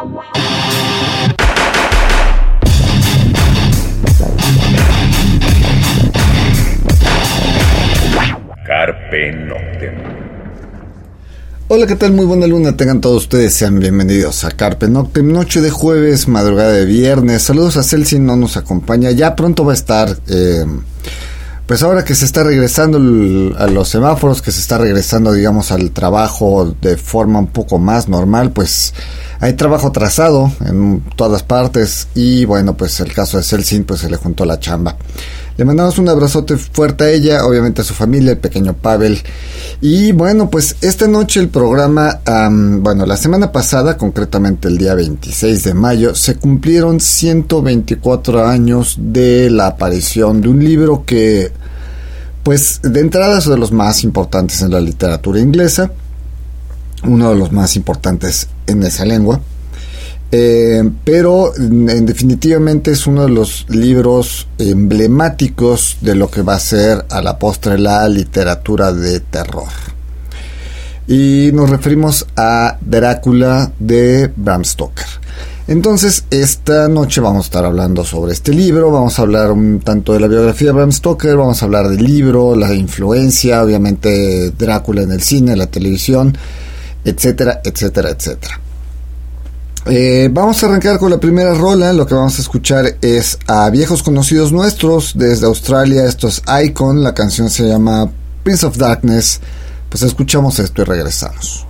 Carpe Noctem. Hola, ¿qué tal? Muy buena luna. Tengan todos ustedes, sean bienvenidos a Carpe Noctem, noche de jueves, madrugada de viernes. Saludos a Celsi, no nos acompaña. Ya pronto va a estar, eh, pues ahora que se está regresando a los semáforos, que se está regresando, digamos, al trabajo de forma un poco más normal, pues hay trabajo atrasado en todas partes. Y bueno, pues el caso de Celsin, pues se le juntó la chamba. Le mandamos un abrazote fuerte a ella, obviamente a su familia, el pequeño Pavel. Y bueno, pues esta noche el programa, bueno, la semana pasada, concretamente el día 26 de mayo, se cumplieron 124 años de la aparición de un libro que, pues de entrada es de los más importantes en la literatura inglesa, uno de los más importantes en esa lengua. Eh, pero en, definitivamente es uno de los libros emblemáticos de lo que va a ser a la postre la literatura de terror. Y nos referimos a Drácula de Bram Stoker. Entonces, esta noche vamos a estar hablando sobre este libro, vamos a hablar un tanto de la biografía de Bram Stoker, vamos a hablar del libro, la influencia, obviamente Drácula en el cine, la televisión, etcétera, etcétera, etcétera. Eh, vamos a arrancar con la primera rola. Lo que vamos a escuchar es a viejos conocidos nuestros desde Australia. Esto es Icon. La canción se llama Prince of Darkness. Pues escuchamos esto y regresamos.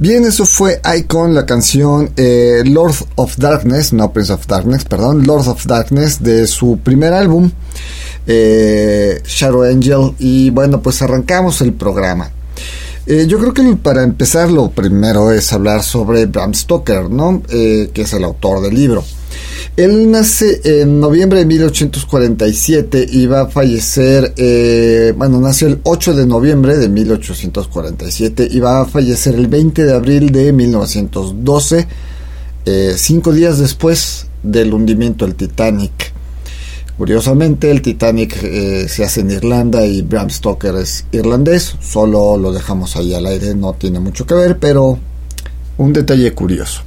Bien, eso fue Icon, la canción eh, Lord of Darkness, no Prince of Darkness, perdón, Lord of Darkness de su primer álbum, eh, Shadow Angel. Y bueno, pues arrancamos el programa. Eh, yo creo que para empezar lo primero es hablar sobre Bram Stoker, ¿no? que es el autor del libro. Él nace en noviembre de 1847 y va a fallecer, eh, bueno, nació el 8 de noviembre de 1847 y va a fallecer el 20 de abril de 1912, eh, cinco días después del hundimiento del Titanic. Curiosamente, el Titanic eh, se hace en Irlanda y Bram Stoker es irlandés, solo lo dejamos ahí al aire, no tiene mucho que ver, pero un detalle curioso.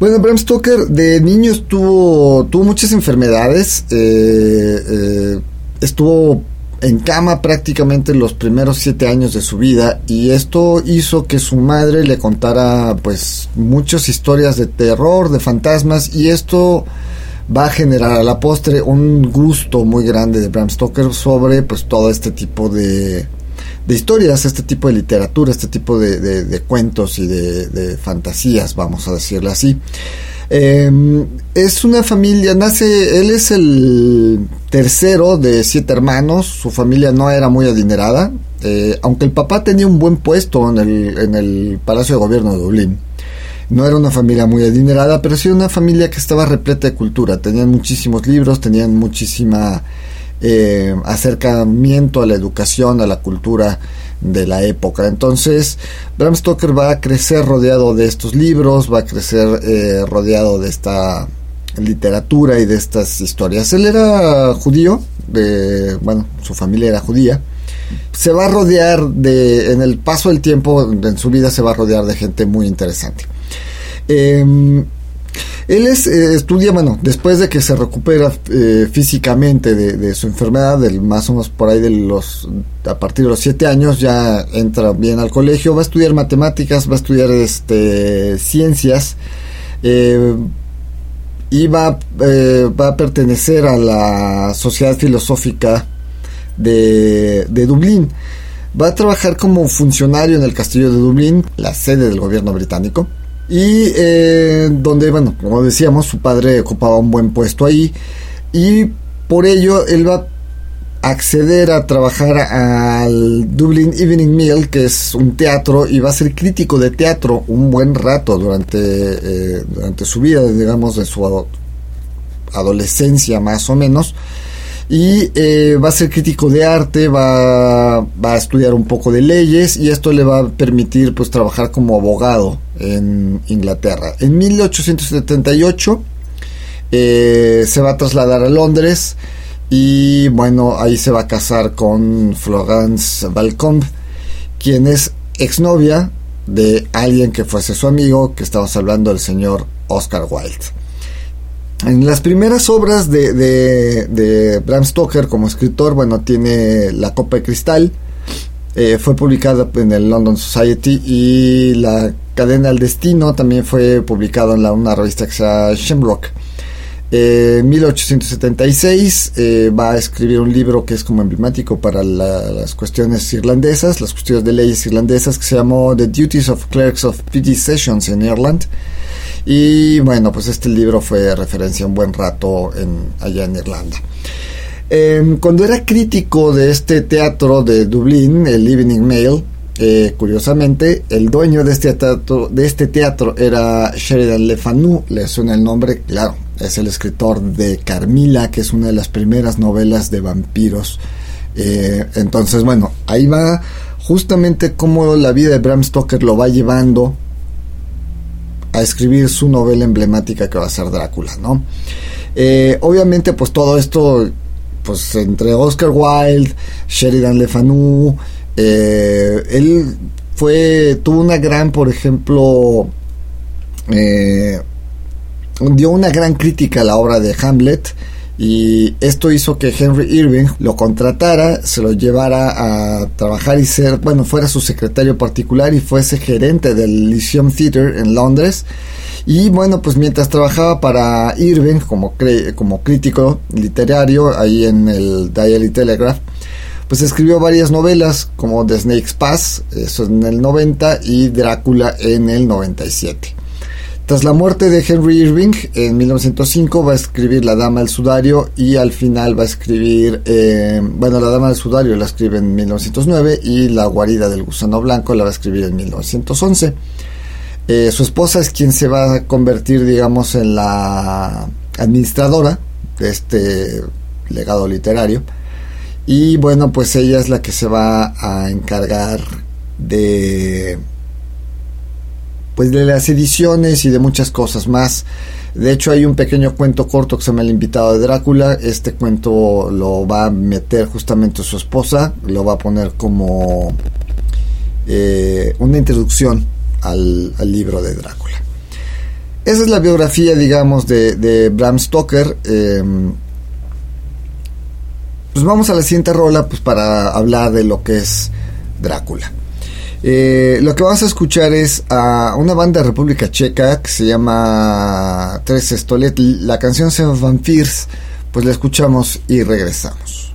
Bueno, Bram Stoker de niño tuvo, tuvo muchas enfermedades. Eh, eh, estuvo en cama prácticamente los primeros siete años de su vida y esto hizo que su madre le contara pues muchas historias de terror, de fantasmas y esto va a generar a la postre un gusto muy grande de Bram Stoker sobre pues todo este tipo de, de historias, este tipo de literatura, este tipo de, cuentos y de, fantasías, vamos a decirlo así. Em, es una familia, nace, él es el tercero de siete hermanos, su familia no era muy adinerada, eh, aunque el papá tenía un buen puesto en el, en el Palacio de Gobierno de Dublín. No era una familia muy adinerada, pero sí una familia que estaba repleta de cultura, tenían muchísimos libros, tenían muchísima eh, acercamiento a la educación, a la cultura de la época. Entonces, Bram Stoker va a crecer rodeado de estos libros, va a crecer eh, rodeado de esta literatura y de estas historias. Él era judío, de, bueno, su familia era judía. Se va a rodear de, en el paso del tiempo, en su vida se va a rodear de gente muy interesante. Em, él es, eh, estudia, bueno, después de que se recupera eh, físicamente de, su enfermedad, del, más o menos por ahí de los, a partir de los siete años, ya entra bien al colegio, va a estudiar matemáticas, va a estudiar este, ciencias, eh, y va, va a pertenecer a la Sociedad Filosófica de Dublín. Va a trabajar como funcionario en el Castillo de Dublín, la sede del gobierno británico y eh, donde, bueno, como decíamos, su padre ocupaba un buen puesto ahí. Y por ello él va a acceder a trabajar al Dublin Evening Meal, que es un teatro, y va a ser crítico de teatro un buen rato durante, eh, durante su vida, digamos, de su adolescencia más o menos y eh, va a ser crítico de arte, va, a estudiar un poco de leyes y esto le va a permitir pues trabajar como abogado en Inglaterra. En 1878 eh, se va a trasladar a Londres y bueno, ahí se va a casar con Florence Balcombe, quien es exnovia de alguien que fuese su amigo, que estamos hablando del señor Oscar Wilde. En las primeras obras de, de, Bram Stoker como escritor, bueno, tiene La Copa de Cristal, eh, fue publicada en el London Society y La Cadena del Destino también fue publicado en la, una revista que se llama Shamrock. En 1876 eh, va a escribir un libro que es como emblemático para las cuestiones irlandesas, las cuestiones de leyes irlandesas, que se llamó The Duties of Clerks of Petty Sessions in Ireland. Y bueno, pues este libro fue referencia un buen rato en, allá en Irlanda. Em, cuando era crítico de este teatro de Dublín, el Evening Mail, eh, curiosamente, el dueño de este teatro, de este teatro era Sheridan Le Fanu, le suena el nombre, claro, es el escritor de Carmila, que es una de las primeras novelas de vampiros. Eh, entonces, bueno, ahí va justamente cómo la vida de Bram Stoker lo va llevando a escribir su novela emblemática que va a ser Drácula, ¿no? Eh, obviamente, pues todo esto, pues entre Oscar Wilde, Sheridan Le Fanu, eh, él fue, tuvo una gran, por ejemplo, eh, dio una gran crítica a la obra de Hamlet y esto hizo que Henry Irving lo contratara, se lo llevara a trabajar y ser, bueno, fuera su secretario particular y fuese gerente del Lyceum Theatre en Londres. Y bueno, pues mientras trabajaba para Irving como, como crítico literario ahí en el Daily Telegraph, pues escribió varias novelas como The Snake's Pass, eso en el 90, y Drácula en el 97. Tras la muerte de Henry Irving en 1905 va a escribir La Dama del Sudario y al final va a escribir, eh, bueno, La Dama del Sudario la escribe en 1909 y La Guarida del Gusano Blanco la va a escribir en 1911. Eh, su esposa es quien se va a convertir, digamos, en la administradora de este legado literario. Y bueno, pues ella es la que se va a encargar de pues de las ediciones y de muchas cosas más. De hecho hay un pequeño cuento corto que se llama El invitado de Drácula. Este cuento lo va a meter justamente su esposa, lo va a poner como eh, una introducción al, libro de Drácula. Esa es la biografía, digamos, de, Bram Stoker. Em, pues vamos a la siguiente rola pues para hablar de lo que es Drácula. Eh, lo que vamos a escuchar es a una banda de República Checa que se llama Tres Estolet. La canción se llama Vampires. Pues la escuchamos y regresamos.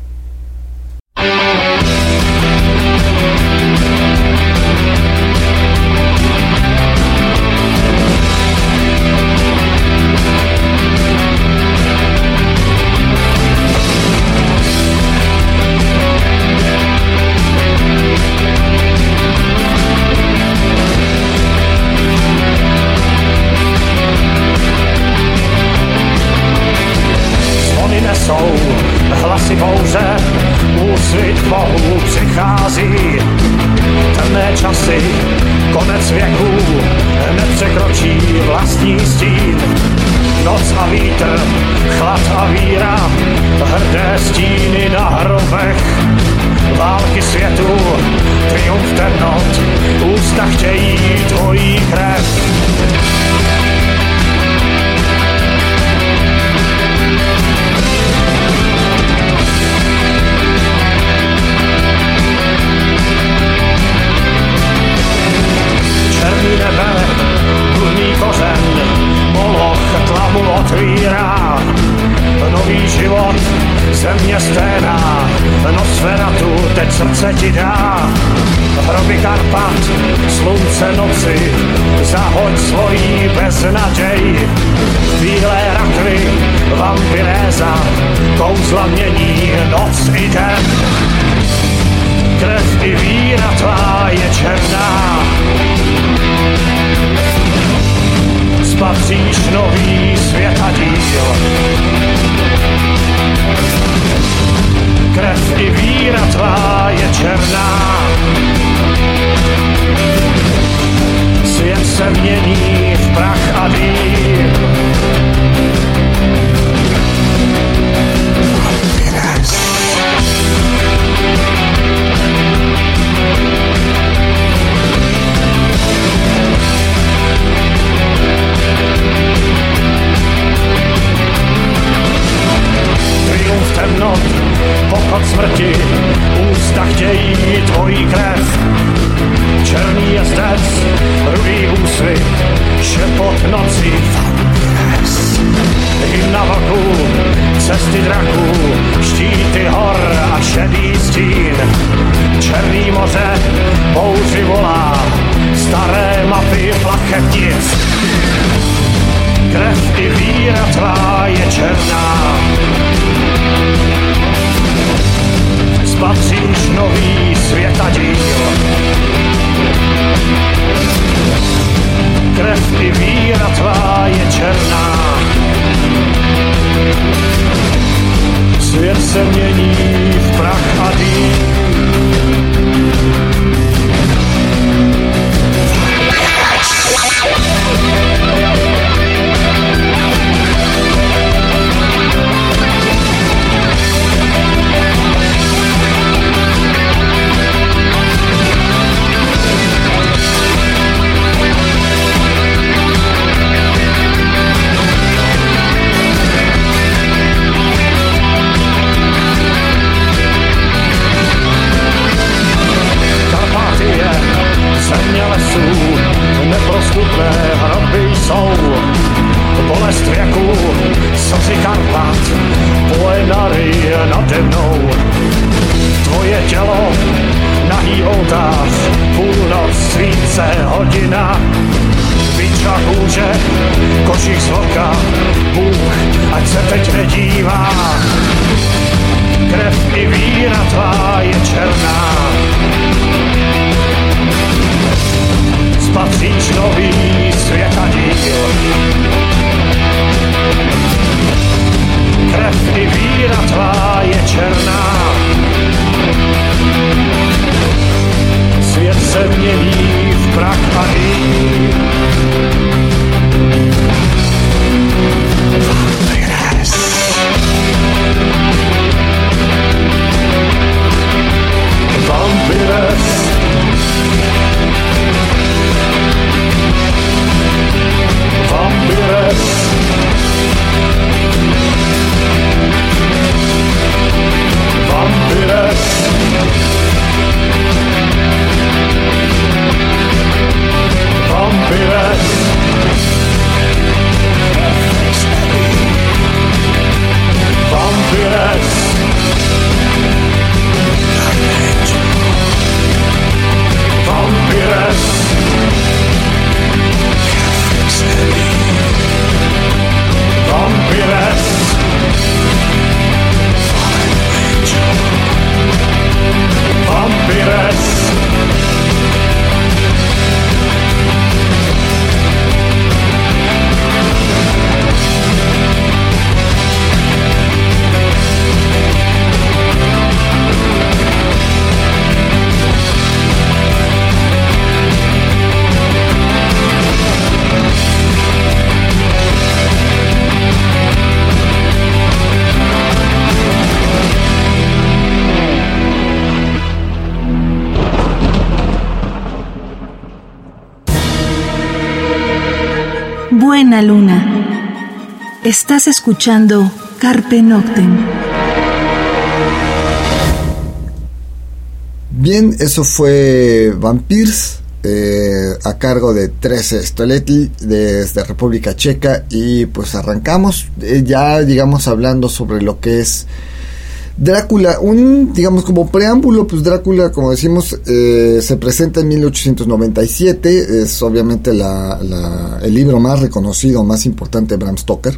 Estás escuchando Carpe Noctem. Bien, eso fue Vampires eh, a cargo de 13 Stoletli desde República Checa y pues arrancamos eh, ya digamos hablando sobre lo que es Drácula, un, digamos, como preámbulo, pues Drácula, como decimos, eh, se presenta en 1897, es obviamente el libro más reconocido, más importante de Bram Stoker,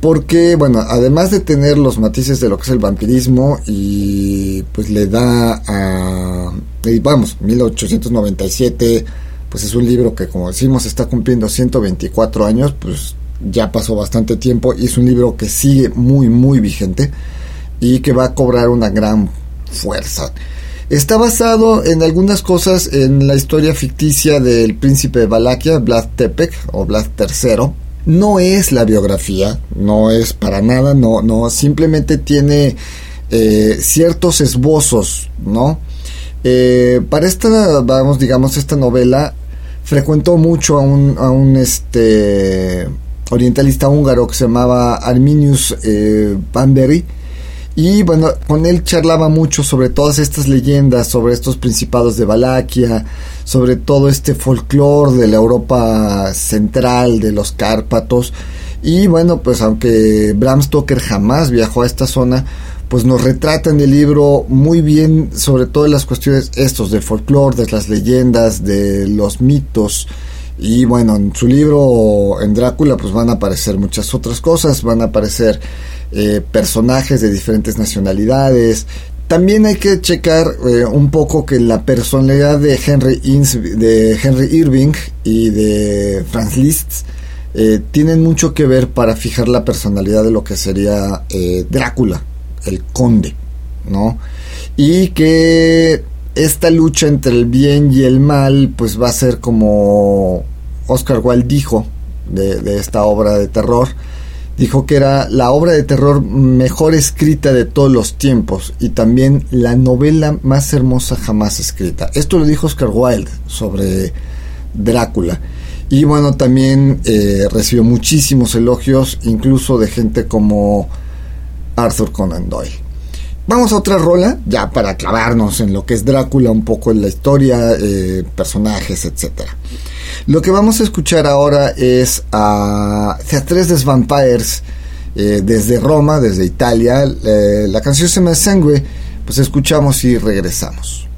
porque, bueno, además de tener los matices de lo que es el vampirismo, y pues le da a, y vamos, 1897, pues es un libro que, como decimos, está cumpliendo 124 años, pues ya pasó bastante tiempo, y es un libro que sigue muy, muy vigente y que va a cobrar una gran fuerza. Está basado en algunas cosas en la historia ficticia del príncipe de Valaquia, Vlad Tepek o Vlad III. No es la biografía, no es para nada, no, no, simplemente tiene eh, ciertos esbozos, ¿no? Eh, para esta, vamos, digamos, esta novela frecuentó mucho a un, a un este, orientalista húngaro que se llamaba Arminius eh, y bueno, con él charlaba mucho sobre todas estas leyendas, sobre estos principados de Valaquia, sobre todo este folclore de la Europa central, de los Cárpatos. Y bueno, pues aunque Bram Stoker jamás viajó a esta zona, pues nos retrata en el libro muy bien sobre todas las cuestiones estos de folclore, de las leyendas, de los mitos. Y bueno, en su libro, en Drácula, pues van a aparecer muchas otras cosas, van a aparecer eh, personajes de diferentes nacionalidades. También hay que checar eh, un poco que la personalidad de Henry, Henry Irving y de Franz Liszt eh, tienen mucho que ver para fijar la personalidad de lo que sería Drácula, el conde, ¿no? Y que esta lucha entre el bien y el mal, pues va a ser como Oscar Wilde dijo de esta obra de terror, dijo que era la obra de terror mejor escrita de todos los tiempos y también la novela más hermosa jamás escrita. Esto lo dijo Oscar Wilde sobre Drácula. Y bueno, también eh, recibió muchísimos elogios, incluso de gente como Arthur Conan Doyle. Vamos a otra rola, ya para clavarnos en lo que es Drácula, un poco en la historia, eh, personajes, etcétera. Lo que vamos a escuchar ahora es a Teatreses Vampires eh, desde Roma, desde Italia. Eh, la canción se me sangue, pues escuchamos y regresamos.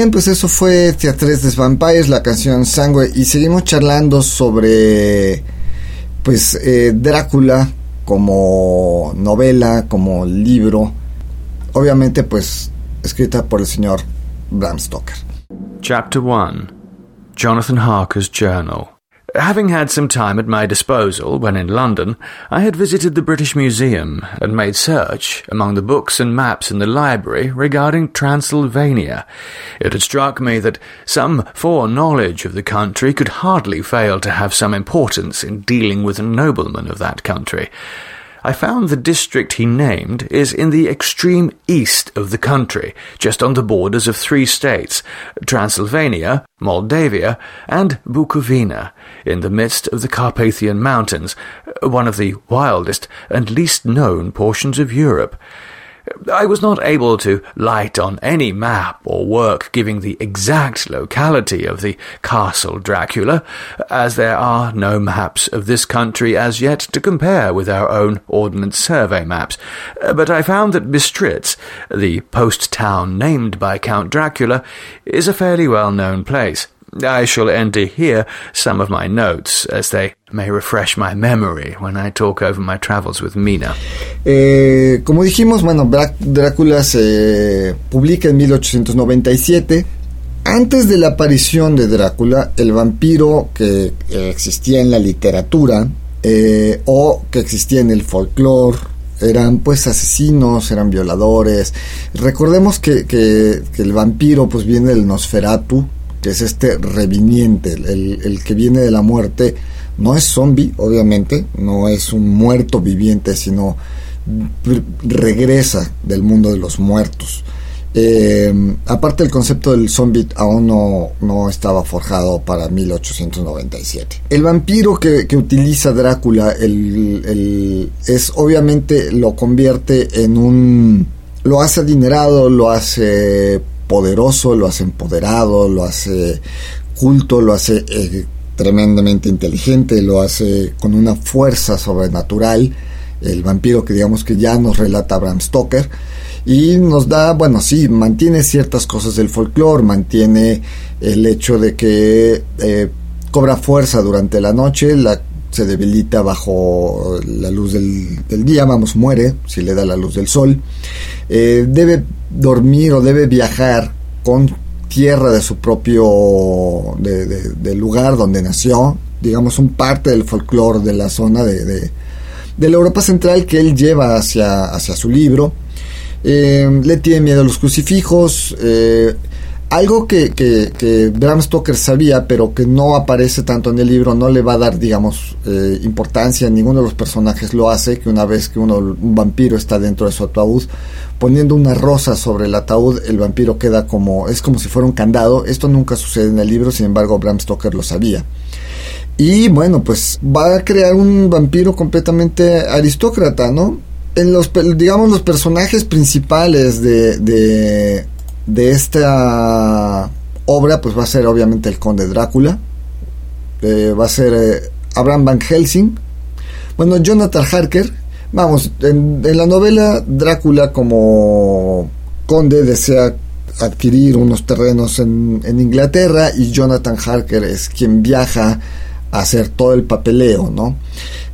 Bien, pues eso fue Theatres des Vampires, la canción Sangue, y seguimos charlando sobre pues eh, Drácula como novela, como libro, obviamente pues escrita por el señor Bram Stoker. Chapter 1 Jonathan Harker's Journal Having had some time at my disposal when in London, I had visited the British Museum and made search among the books and maps in the library regarding Transylvania. It had struck me that some foreknowledge of the country could hardly fail to have some importance in dealing with a nobleman of that country. I found the district he named is in the extreme east of the country, just on the borders of three states Transylvania, Moldavia, and Bukovina, in the midst of the Carpathian Mountains, one of the wildest and least known portions of Europe. I was not able to light on any map or work giving the exact locality of the Castle Dracula, as there are no maps of this country as yet to compare with our own Ordnance Survey maps. Uh, but I found that Bistritz, the post town named by Count Dracula, is a fairly well known place. I shall enter here some of my notes, as they may refresh my memory when I talk over my travels with Mina. Eh, como dijimos, bueno, Drácula se publica en 1897. Antes de la aparición de Drácula, el vampiro que existía en la literatura eh, o que existía en el folclore eran pues asesinos, eran violadores. Recordemos que, que, que el vampiro pues viene del Nosferatu, que es este reviniente, el, que viene de la muerte, no es zombie, obviamente, no es un muerto viviente, sino regresa del mundo de los muertos. Eh, aparte el concepto del zombie aún no, no, estaba forjado para 1897. El vampiro que, utiliza Drácula el, es obviamente lo convierte en un... lo hace adinerado, lo hace poderoso, lo hace empoderado, lo hace culto, lo hace eh, tremendamente inteligente, lo hace con una fuerza sobrenatural, el vampiro que digamos que ya nos relata Bram Stoker, y nos da, bueno, sí, mantiene ciertas cosas del folclore, mantiene el hecho de que eh, cobra fuerza durante la noche, la, se debilita bajo la luz del, día, vamos, muere si le da la luz del sol, eh, debe dormir o debe viajar con tierra de su propio de, lugar donde nació, digamos un parte del folclore de la zona de, de, la Europa Central que él lleva hacia, hacia su libro. Eh, le tiene miedo a los crucifijos, eh, algo que, que, Bram Stoker sabía, pero que no aparece tanto en el libro, no le va a dar, digamos, eh, importancia, ninguno de los personajes lo hace, que una vez que uno, un vampiro está dentro de su ataúd, poniendo una rosa sobre el ataúd, el vampiro queda como, es como si fuera un candado. Esto nunca sucede en el libro, sin embargo, Bram Stoker lo sabía. Y bueno, pues va a crear un vampiro completamente aristócrata, ¿no? En los, digamos, los personajes principales de de esta obra pues va a ser obviamente el conde Drácula, eh, va a ser eh, Abraham Van Helsing, bueno, Jonathan Harker, vamos, en, la novela Drácula como conde desea adquirir unos terrenos en, en, Inglaterra y Jonathan Harker es quien viaja hacer todo el papeleo, ¿no?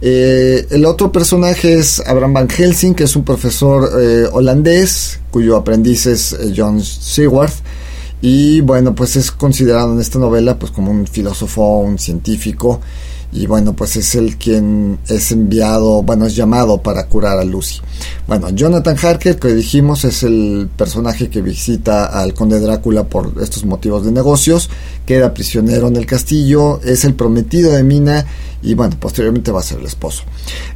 Eh, el otro personaje es Abraham Van Helsing, que es un profesor eh, holandés, cuyo aprendiz es eh, John Seaworth. Y bueno, pues es considerado en esta novela pues como un filósofo, un científico y bueno, pues es el quien es enviado, bueno, es llamado para curar a Lucy. Bueno, Jonathan Harker, que dijimos, es el personaje que visita al conde Drácula por estos motivos de negocios, queda prisionero en el castillo, es el prometido de Mina y bueno, posteriormente va a ser el esposo.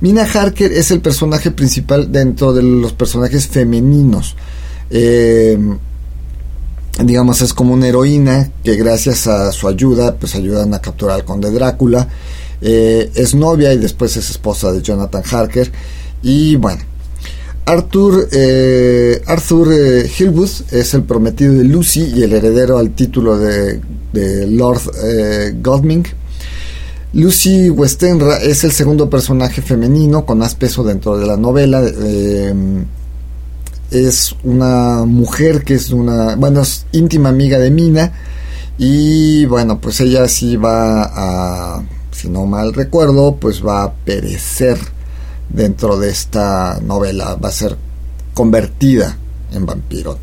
Mina Harker es el personaje principal dentro de los personajes femeninos. Eh, digamos es como una heroína que gracias a su ayuda pues ayudan a capturar al conde Drácula. Eh, es novia y después es esposa de Jonathan Harker. Y bueno Arthur eh, Arthur eh, es el prometido de Lucy y el heredero al título de, Lord Godming. Lucy Westenra es el segundo personaje femenino con más peso dentro de la novela es una mujer que es una, bueno, es íntima amiga de Mina y bueno, pues ella sí va a, si no mal recuerdo, pues va a perecer dentro de esta novela, va a ser convertida en vampiro.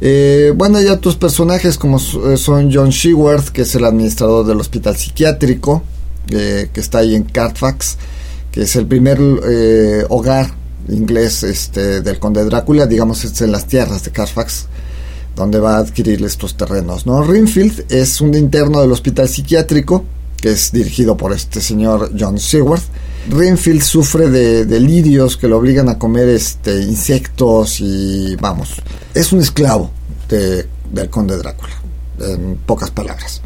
Eh, bueno, ya tus personajes como eh, son John Sheworth, que es el administrador del hospital psiquiátrico, eh, que está ahí en Carfax, que es el primer hogar inglés este, del conde Drácula, digamos, es en las tierras de Carfax, donde va a adquirir estos terrenos. ¿no? Rinfield es un interno del hospital psiquiátrico, que es dirigido por este señor John Seaworth. Rinfield sufre de delirios que lo obligan a comer este, insectos y vamos, es un esclavo del conde Drácula, en pocas palabras.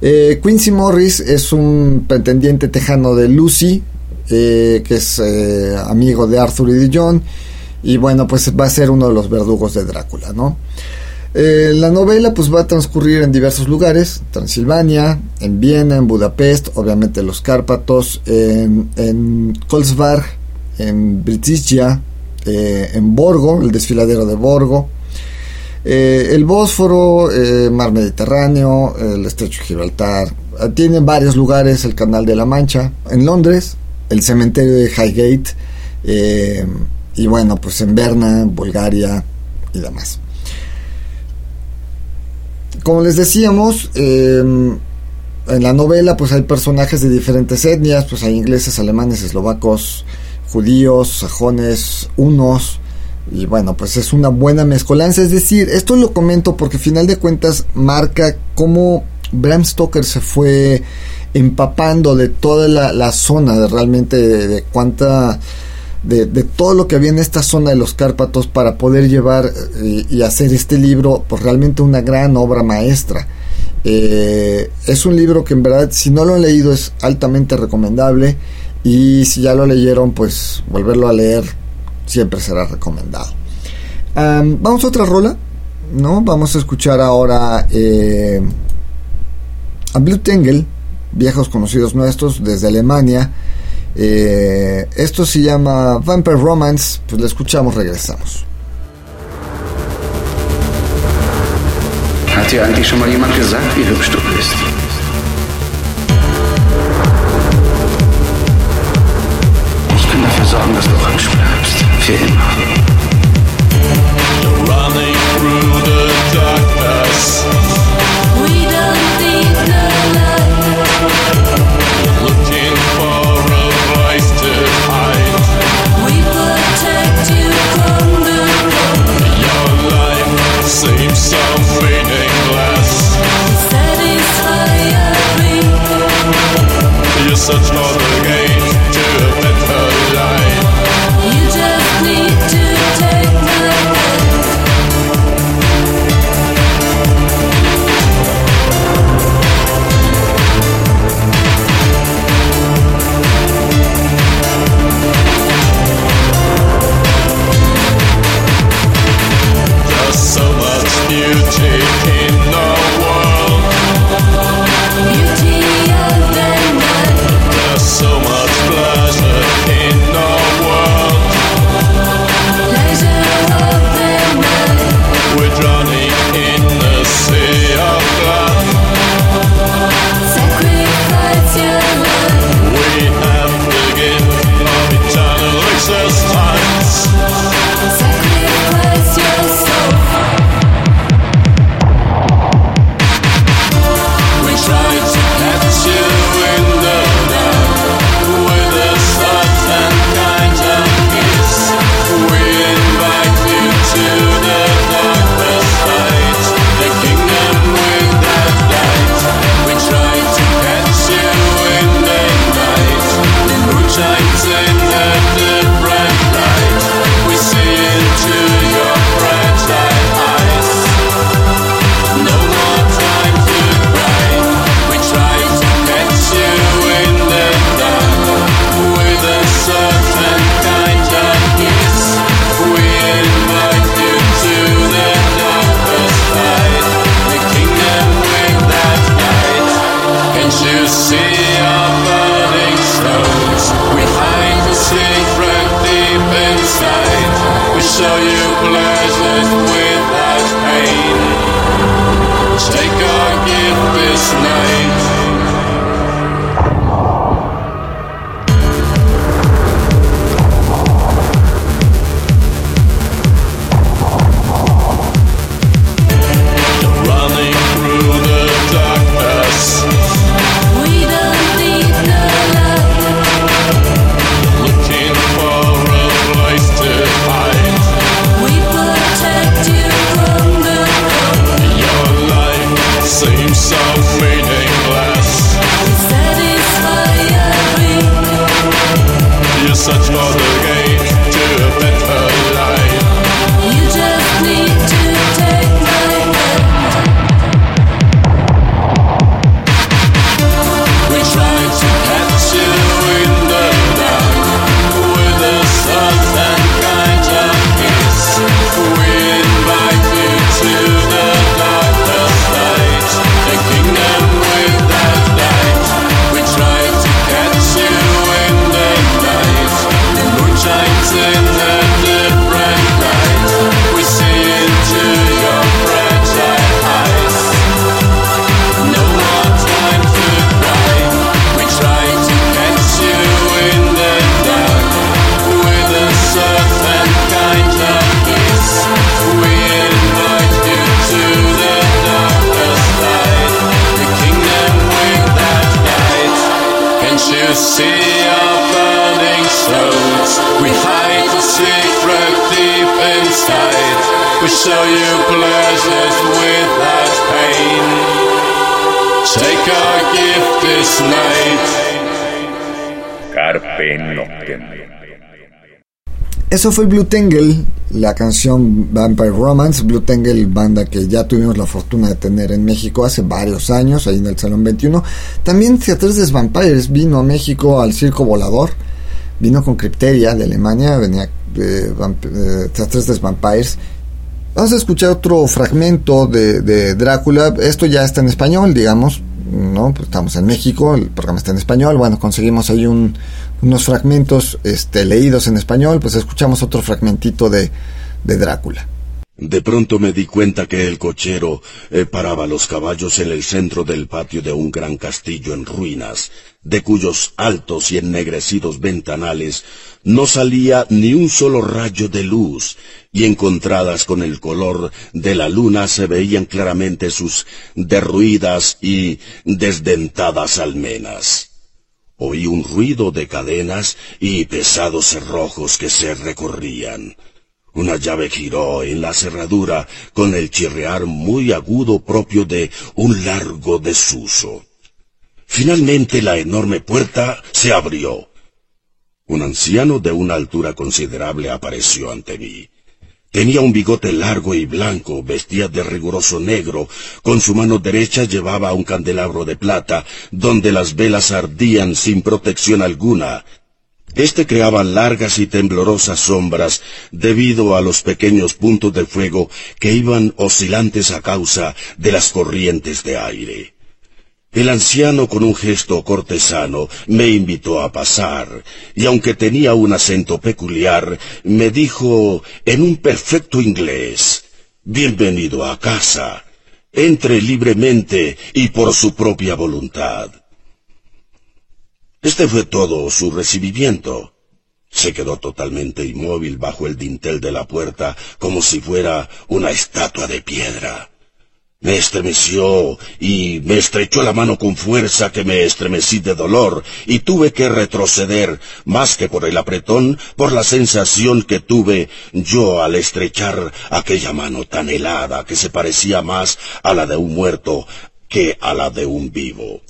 Eh, Quincy Morris es un pretendiente tejano de Lucy, eh, que es eh, amigo de Arthur y de John, y bueno, pues va a ser uno de los verdugos de Drácula, ¿no? Eh, la novela pues va a transcurrir en diversos lugares, Transilvania, en Viena, en Budapest, obviamente los Cárpatos, en, en en Britishia, en Borgo, el desfiladero de Borgo, el Bósforo, Mar Mediterráneo, el Estrecho de Gibraltar, tiene varios lugares, el Canal de la Mancha, en Londres, el cementerio de Highgate eh, y bueno, pues en Berna, Bulgaria y demás. Como les decíamos, em, en la novela pues hay personajes de diferentes etnias, pues hay ingleses, alemanes, eslovacos, judíos, sajones, unos, y bueno, pues es una buena mezcolanza. Es decir, esto lo comento porque final de cuentas marca cómo Bram Stoker se fue empapando de toda la, zona, de realmente de, cuánta... De, todo lo que había en esta zona de los Cárpatos para poder llevar eh, y hacer este libro, pues realmente una gran obra maestra. Eh, es un libro que en verdad, si no lo han leído, es altamente recomendable y si ya lo leyeron, pues volverlo a leer siempre será recomendado. vamos a otra rola, ¿no? Vamos a escuchar ahora eh, a Blue Tangle viejos conocidos nuestros desde Alemania. Eh, esto se llama Vampire Romance, pues lo escuchamos, regresamos. Hat dir eigentlich schon mal jemand gesagt, wie hübsch du bist? Ich kann dafür sorgen, dass du hübsch bleibst. Für immer. show you pleasures without pain. Take our gift this night. Carpe Noctem. Eso fue Blue Tangle, la canción Vampire Romance. Blue Tangle, banda que ya tuvimos la fortuna de tener en México hace varios años, ahí en el Salón 21. También Theatres Vampires vino a México al Circo Volador. Vino con Crypteria de Alemania, venía eh, eh, Theatres Vampires. Vamos a escuchar otro fragmento de Drácula. Esto ya está en español, digamos. No, pues estamos en México, el programa está en español. Bueno, conseguimos ahí un, unos fragmentos este, leídos en español. Pues escuchamos otro fragmentito de, de Drácula. De pronto me di cuenta que el cochero eh, paraba los caballos en el centro del patio de un gran castillo en ruinas, de cuyos altos y ennegrecidos ventanales no salía ni un solo rayo de luz, y encontradas con el color de la luna se veían claramente sus derruidas y desdentadas almenas. Oí un ruido de cadenas y pesados cerrojos que se recorrían. Una llave giró en la cerradura con el chirrear muy agudo propio de un largo desuso. Finalmente la enorme puerta se abrió. Un anciano de una altura considerable apareció ante mí. Tenía un bigote largo y blanco, vestía de riguroso negro, con su mano derecha llevaba un candelabro de plata, donde las velas ardían sin protección alguna. Este creaba largas y temblorosas sombras debido a los pequeños puntos de fuego que iban oscilantes a causa de las corrientes de aire. El anciano con un gesto cortesano me invitó a pasar, y aunque tenía un acento peculiar, me dijo en un perfecto inglés, Bienvenido a casa. Entre libremente y por su propia voluntad. Este fue todo su recibimiento. Se quedó totalmente inmóvil bajo el dintel de la puerta como si fuera una estatua de piedra. Me estremeció y me estrechó la mano con fuerza que me estremecí de dolor y tuve que retroceder, más que por el apretón, por la sensación que tuve yo al estrechar aquella mano tan helada que se parecía más a la de un muerto que a la de un vivo.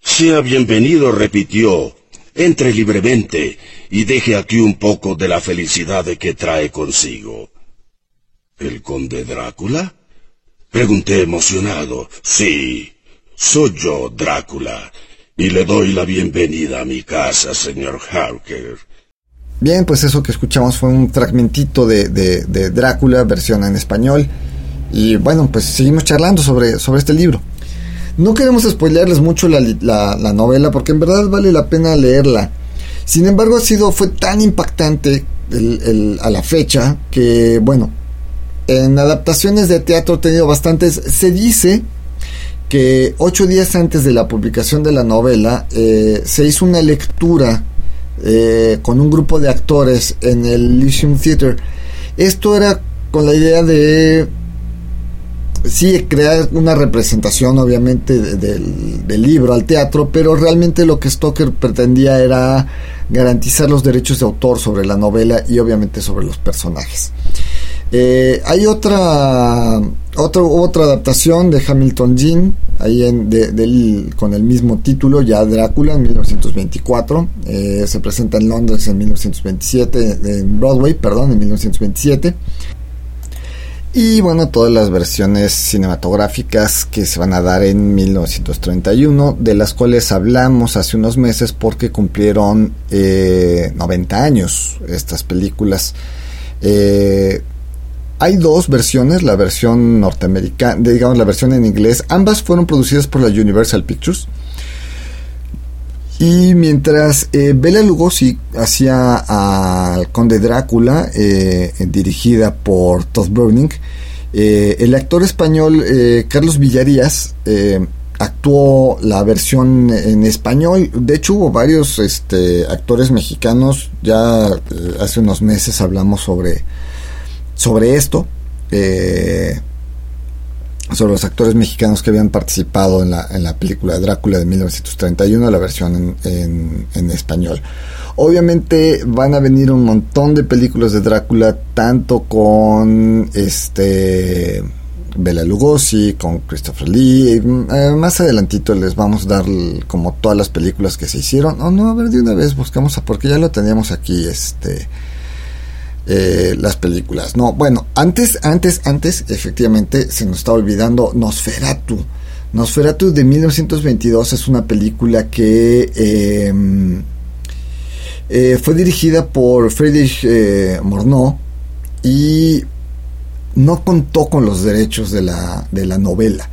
Sea bienvenido, repitió. Entre libremente y deje aquí un poco de la felicidad de que trae consigo. ¿El conde Drácula? Pregunté emocionado. Sí, soy yo, Drácula, y le doy la bienvenida a mi casa, señor Harker. Bien, pues eso que escuchamos fue un fragmentito de, de, Drácula, versión en español. Y bueno, pues seguimos charlando sobre, sobre este libro. No queremos spoilearles mucho la, la, la, novela porque en verdad vale la pena leerla. Sin embargo, ha sido, fue tan impactante a la fecha que, bueno, en adaptaciones de teatro he tenido bastantes. Se dice que ocho días antes de la publicación de la novela eh, se hizo una lectura eh, con un grupo de actores en el Elysium Theater. Esto era con la idea de sí crear una representación obviamente de, del libro al teatro, pero realmente lo que Stoker pretendía era garantizar los derechos de autor sobre la novela y obviamente sobre los personajes. Eh, hay otra, otra otra adaptación de Hamilton Jean ahí con el mismo título ya Drácula en 1924 eh, se presenta en Londres en 1927 en Broadway perdón en 1927 y bueno, todas las versiones cinematográficas que se van a dar en 1931, de las cuales hablamos hace unos meses porque cumplieron eh, 90 años estas películas. Eh, hay dos versiones, la versión norteamericana, digamos la versión en inglés, ambas fueron producidas por la Universal Pictures. Y mientras eh, Bela Lugosi hacía al Conde Drácula, eh, dirigida por Todd Browning, eh, el actor español eh, Carlos Villarías actuó la versión en español. De hecho, hubo varios este, actores mexicanos. Ya hace unos meses hablamos sobre, sobre esto. sobre los actores mexicanos que habían participado en la, en la película Drácula de 1931, la versión en, en, español. Obviamente van a venir un montón de películas de Drácula, tanto con este Bela Lugosi, con Christopher Lee. Eh, más adelantito les vamos a dar como todas las películas que se hicieron. O no, a ver, de una vez buscamos a porque ya lo teníamos aquí, este eh, las películas. No, bueno, antes, antes, antes, efectivamente, se nos está olvidando Nosferatu. Nosferatu de 1922 es una película que em, eh, fue dirigida por Friedrich eh, Morneau y no contó con los derechos de la, de la novela.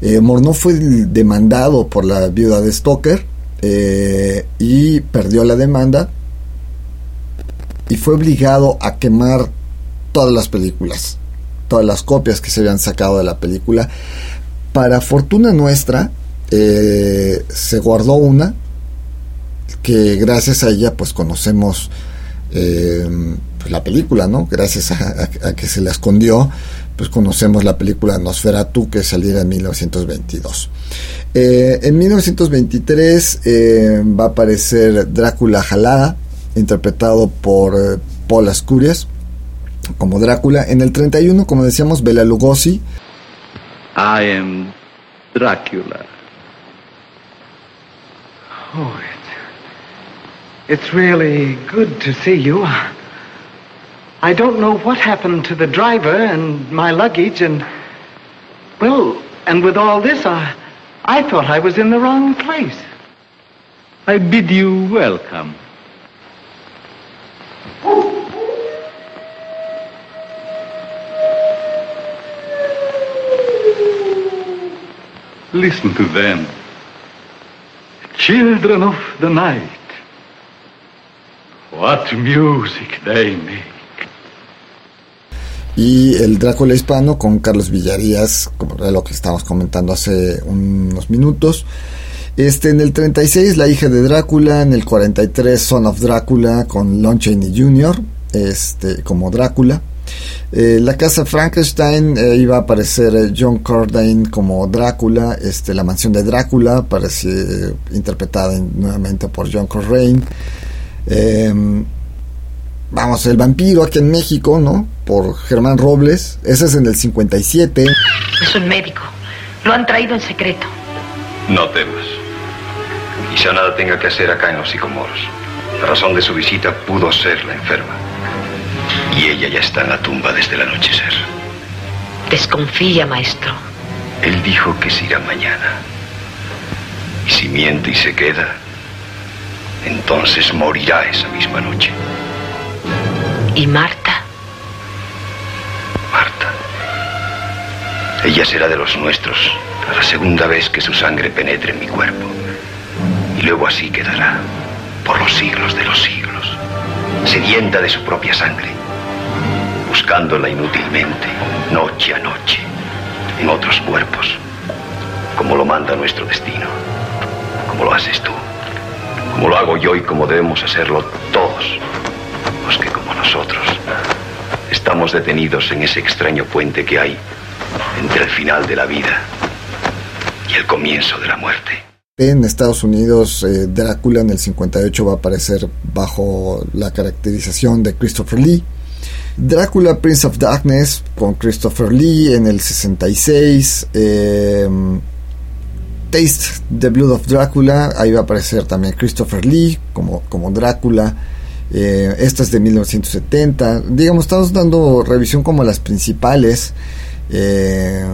Eh, Morneau fue demandado por la viuda de Stoker y perdió la demanda y fue obligado a quemar todas las películas, todas las copias que se habían sacado de la película. Para fortuna nuestra, eh, se guardó una que gracias a ella pues conocemos eh, la película, ¿no? Gracias a, que se la escondió, pues conocemos la película Nosferatu que saliera en 1922. Eh, en 1923 va a aparecer Drácula Jalada, interpretado por eh, Paul Ascurias como Drácula. En el 31, como decíamos, Bela Lugosi. I am Dracula. Oh, it's, it's really good to see you. I don't know what happened to the driver and my luggage and, well, and with all this, I, I thought I was in the wrong place. I bid you welcome. Listen to them. Children of the night. What music they make. Y el Drácula hispano con Carlos Villarías, como lo que estábamos comentando hace unos minutos. Este, en el 36, La hija de Drácula. En el 43, Son of Drácula con Lon Chaney Jr. Este, como Drácula. Eh, la casa Frankenstein eh, iba a aparecer eh, John Cordain como Drácula, este, la mansión de Drácula, aparece interpretada nuevamente por John Corraine. Em, vamos, el vampiro aquí en México, ¿no? Por Germán Robles, ese es en el 57. Es un médico, lo han traído en secreto. No temas. Quizá nada tenga que hacer acá en los psicomoros. La razón de su visita pudo ser la enferma. Y ella ya está en la tumba desde el anochecer. Desconfía, maestro. Él dijo que se irá mañana. Y si miente y se queda, entonces morirá esa misma noche. ¿Y Marta? Marta. Ella será de los nuestros a la segunda vez que su sangre penetre en mi cuerpo. Y luego así quedará por los siglos de los siglos, sedienta de su propia sangre buscándola inútilmente, noche a noche, en otros cuerpos, como lo manda nuestro destino, como lo haces tú, como lo hago yo y como debemos hacerlo todos, los que como nosotros estamos detenidos en ese extraño puente que hay entre el final de la vida y el comienzo de la muerte. En Estados Unidos, eh, Drácula en el 58 va a aparecer bajo la caracterización de Christopher Lee. Drácula Prince of Darkness con Christopher Lee en el 66. Em, Taste the Blood of Drácula, ahí va a aparecer también Christopher Lee como, como Drácula. Eh, esta es de 1970. Digamos, estamos dando revisión como las principales. Eh,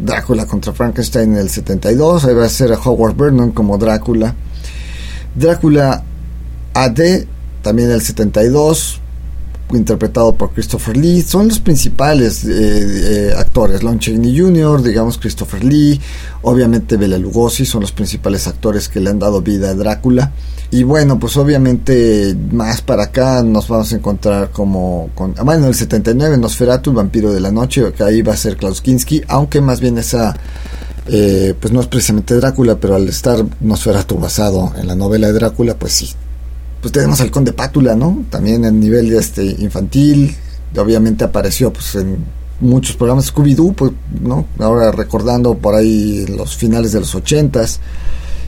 Drácula contra Frankenstein en el 72. Ahí va a ser Howard Vernon como Drácula. Drácula AD también en el 72 interpretado por Christopher Lee, son los principales eh, eh, actores. Lon Chaney Jr., digamos Christopher Lee, obviamente Bela Lugosi, son los principales actores que le han dado vida a Drácula. Y bueno, pues obviamente más para acá nos vamos a encontrar como con, ah, bueno, en el 79 Nosferatu, el vampiro de la noche, que ahí va a ser Klaus Kinski, aunque más bien esa eh, pues no es precisamente Drácula, pero al estar Nosferatu basado en la novela de Drácula, pues sí, pues tenemos al Conde Pátula, ¿no? También en nivel este infantil, obviamente apareció pues en muchos programas Scooby-Doo, pues, ¿no? Ahora recordando por ahí los finales de los ochentas.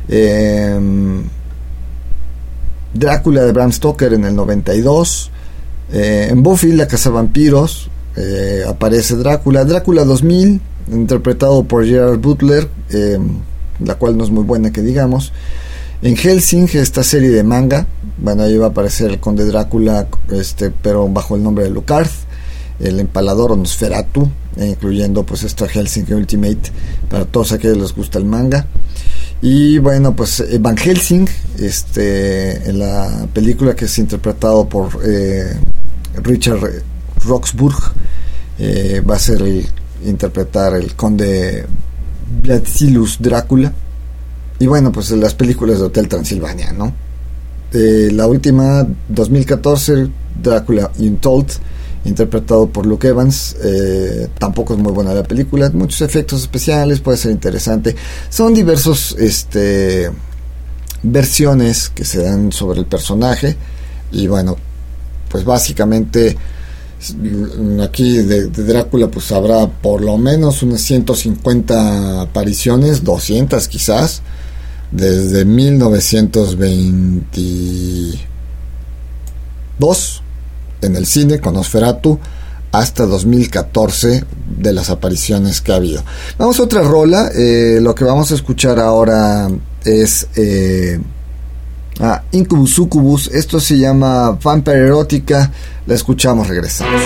Eh, Drácula de Bram Stoker en el 92. Eh, en Buffy, la Casa Vampiros, eh, aparece Drácula. Drácula 2000, interpretado por Gerard Butler, eh, la cual no es muy buena que digamos. En Helsing, esta serie de manga, bueno, ahí va a aparecer el conde Drácula, este, pero bajo el nombre de Lucarth, el empalador o Nosferatu, incluyendo pues esta Helsing Ultimate, para todos aquellos que les gusta el manga. Y bueno, pues Van Helsing, este, en la película que es interpretado por eh, Richard Roxburgh, eh, va a ser el, interpretar el conde Vladislus Drácula. Y bueno, pues las películas de Hotel Transilvania, ¿no? Eh, la última, 2014, Drácula Untold, interpretado por Luke Evans. Eh, tampoco es muy buena la película, muchos efectos especiales, puede ser interesante. Son diversos este, versiones que se dan sobre el personaje. Y bueno, pues básicamente aquí de, de, Drácula pues habrá por lo menos unas 150 apariciones, 200 quizás, desde 1922 en el cine con Osferatu hasta 2014 de las apariciones que ha habido. Vamos a otra rola, eh, lo que vamos a escuchar ahora es eh, a Incubus Succubus, esto se llama Vampire Erótica, la escuchamos, regresamos.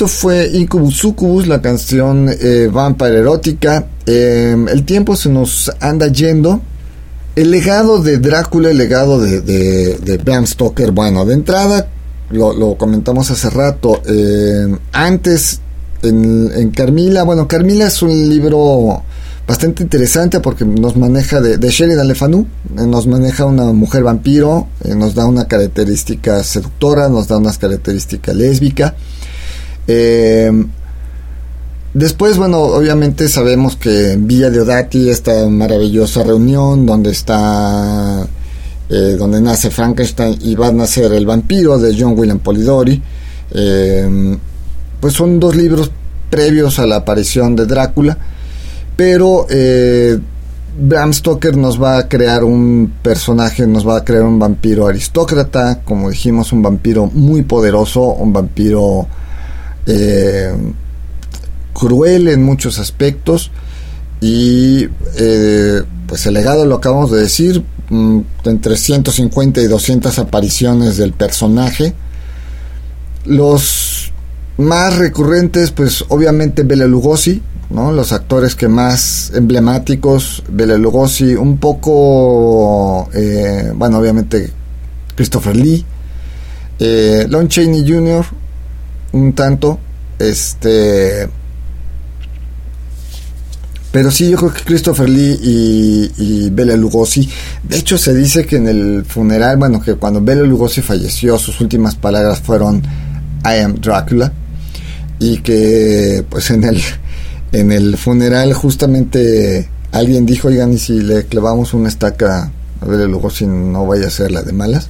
Eso fue Incubus Succubus, la canción eh, Vampire Erótica. Eh, el tiempo se nos anda yendo. El legado de Drácula, el legado de, de, Bram Stoker, bueno, de entrada, lo, comentamos hace rato, eh, antes en, en, Carmila, bueno, Carmila es un libro bastante interesante porque nos maneja de, de Sheridan Le Fanu, eh, nos maneja una mujer vampiro, eh, nos da una característica seductora, nos da unas características lésbica. Eh, después, bueno, obviamente sabemos que en Villa de Odati, esta maravillosa reunión donde está, eh, donde nace Frankenstein y va a nacer el vampiro de John William Polidori, eh, pues son dos libros previos a la aparición de Drácula, pero eh, Bram Stoker nos va a crear un personaje, nos va a crear un vampiro aristócrata, como dijimos, un vampiro muy poderoso, un vampiro eh, cruel en muchos aspectos y eh, pues el legado lo acabamos de decir mm, entre 150 y 200 apariciones del personaje los más recurrentes pues obviamente Bela Lugosi ¿no? los actores que más emblemáticos Bela Lugosi un poco eh, bueno obviamente Christopher Lee Lon Chaney Jr un tanto. Este. Pero sí, yo creo que Christopher Lee y, y Bela Lugosi. De hecho, se dice que en el funeral, bueno, que cuando Bela Lugosi falleció, sus últimas palabras fueron I am Dracula. Y que, pues en el, en el funeral, justamente alguien dijo: Oigan, y si le clavamos una estaca a Bela Lugosi, no vaya a ser la de malas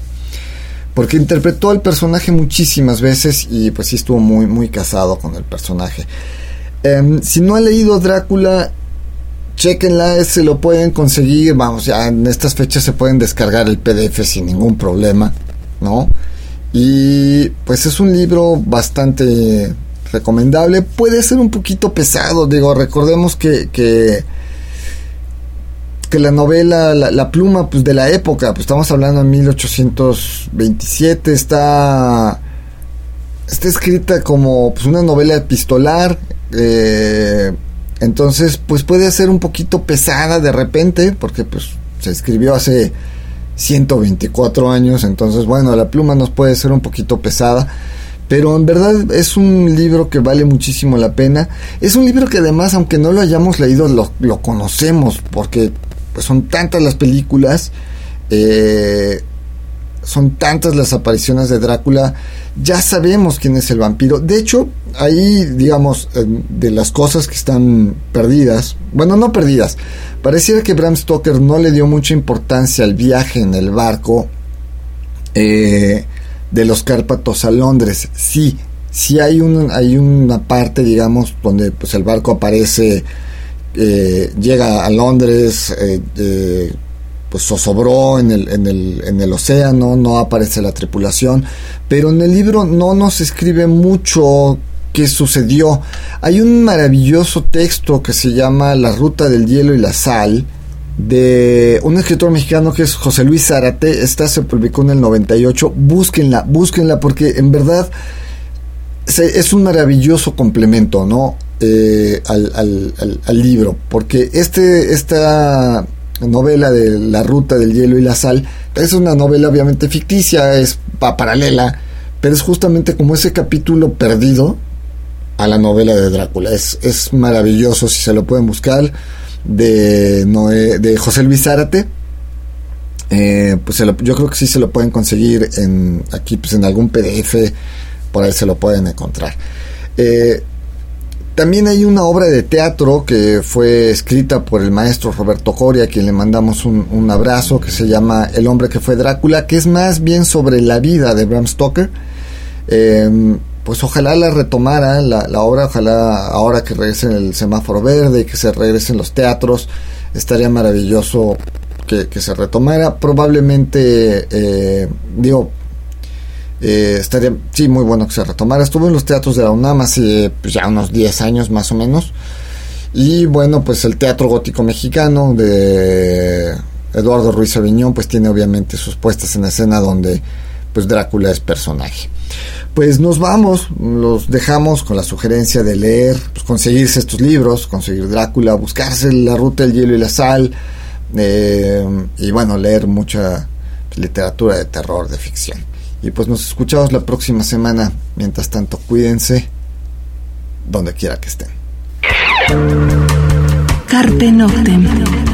porque interpretó al personaje muchísimas veces y pues sí estuvo muy muy casado con el personaje. Um, si no han leído Drácula, chequenla, se lo pueden conseguir, vamos, ya en estas fechas se pueden descargar el PDF sin ningún problema, ¿no? Y pues es un libro bastante recomendable, puede ser un poquito pesado, digo, recordemos que, que que la novela, la, la, pluma pues de la época, pues estamos hablando de 1827, está, está escrita como pues, una novela epistolar, eh, entonces pues puede ser un poquito pesada de repente, porque pues se escribió hace 124 años, entonces bueno, la pluma nos puede ser un poquito pesada, pero en verdad es un libro que vale muchísimo la pena. Es un libro que además, aunque no lo hayamos leído, lo, lo conocemos, porque son tantas las películas, eh, son tantas las apariciones de Drácula, ya sabemos quién es el vampiro. De hecho, ahí, digamos, de las cosas que están perdidas, bueno, no perdidas, pareciera que Bram Stoker no le dio mucha importancia al viaje en el barco eh, de los Cárpatos a Londres. Sí, sí hay, un, hay una parte, digamos, donde pues, el barco aparece eh, llega a Londres, eh, eh, pues zozobró en el, en, el, en el océano, no aparece la tripulación, pero en el libro no nos escribe mucho qué sucedió. Hay un maravilloso texto que se llama La ruta del hielo y la sal, de un escritor mexicano que es José Luis Zárate, esta se publicó en el 98, búsquenla, búsquenla porque en verdad es un maravilloso complemento, ¿no? Eh, al, al, al, libro, porque este, esta novela de La Ruta del Hielo y la Sal es una novela obviamente ficticia, es paralela, pero es justamente como ese capítulo perdido a la novela de Drácula. Es, es maravilloso si se lo pueden buscar, de, Noé, de José Luis Zárate. Eh, pues lo, yo creo que sí se lo pueden conseguir en aquí pues en algún PDF por ahí se lo pueden encontrar eh, también hay una obra de teatro que fue escrita por el maestro Roberto Coria, a quien le mandamos un, un, abrazo, que se llama El hombre que fue Drácula, que es más bien sobre la vida de Bram Stoker. Eh, pues ojalá la retomara la, la, obra, ojalá ahora que regrese en el semáforo verde, que se regresen los teatros, estaría maravilloso que, que se retomara. Probablemente, eh, digo, eh, estaría, sí, muy bueno que se retomara. Estuve en los teatros de la UNAM hace pues, ya unos 10 años más o menos. Y bueno, pues el Teatro Gótico Mexicano de Eduardo Ruiz Aviñón, pues tiene obviamente sus puestas en escena donde pues Drácula es personaje. Pues nos vamos, los dejamos con la sugerencia de leer, pues conseguirse estos libros, conseguir Drácula, buscarse la ruta del hielo y la sal, eh, y bueno, leer mucha literatura de terror, de ficción. Y pues nos escuchamos la próxima semana. Mientras tanto, cuídense donde quiera que estén. Carpe Noctem.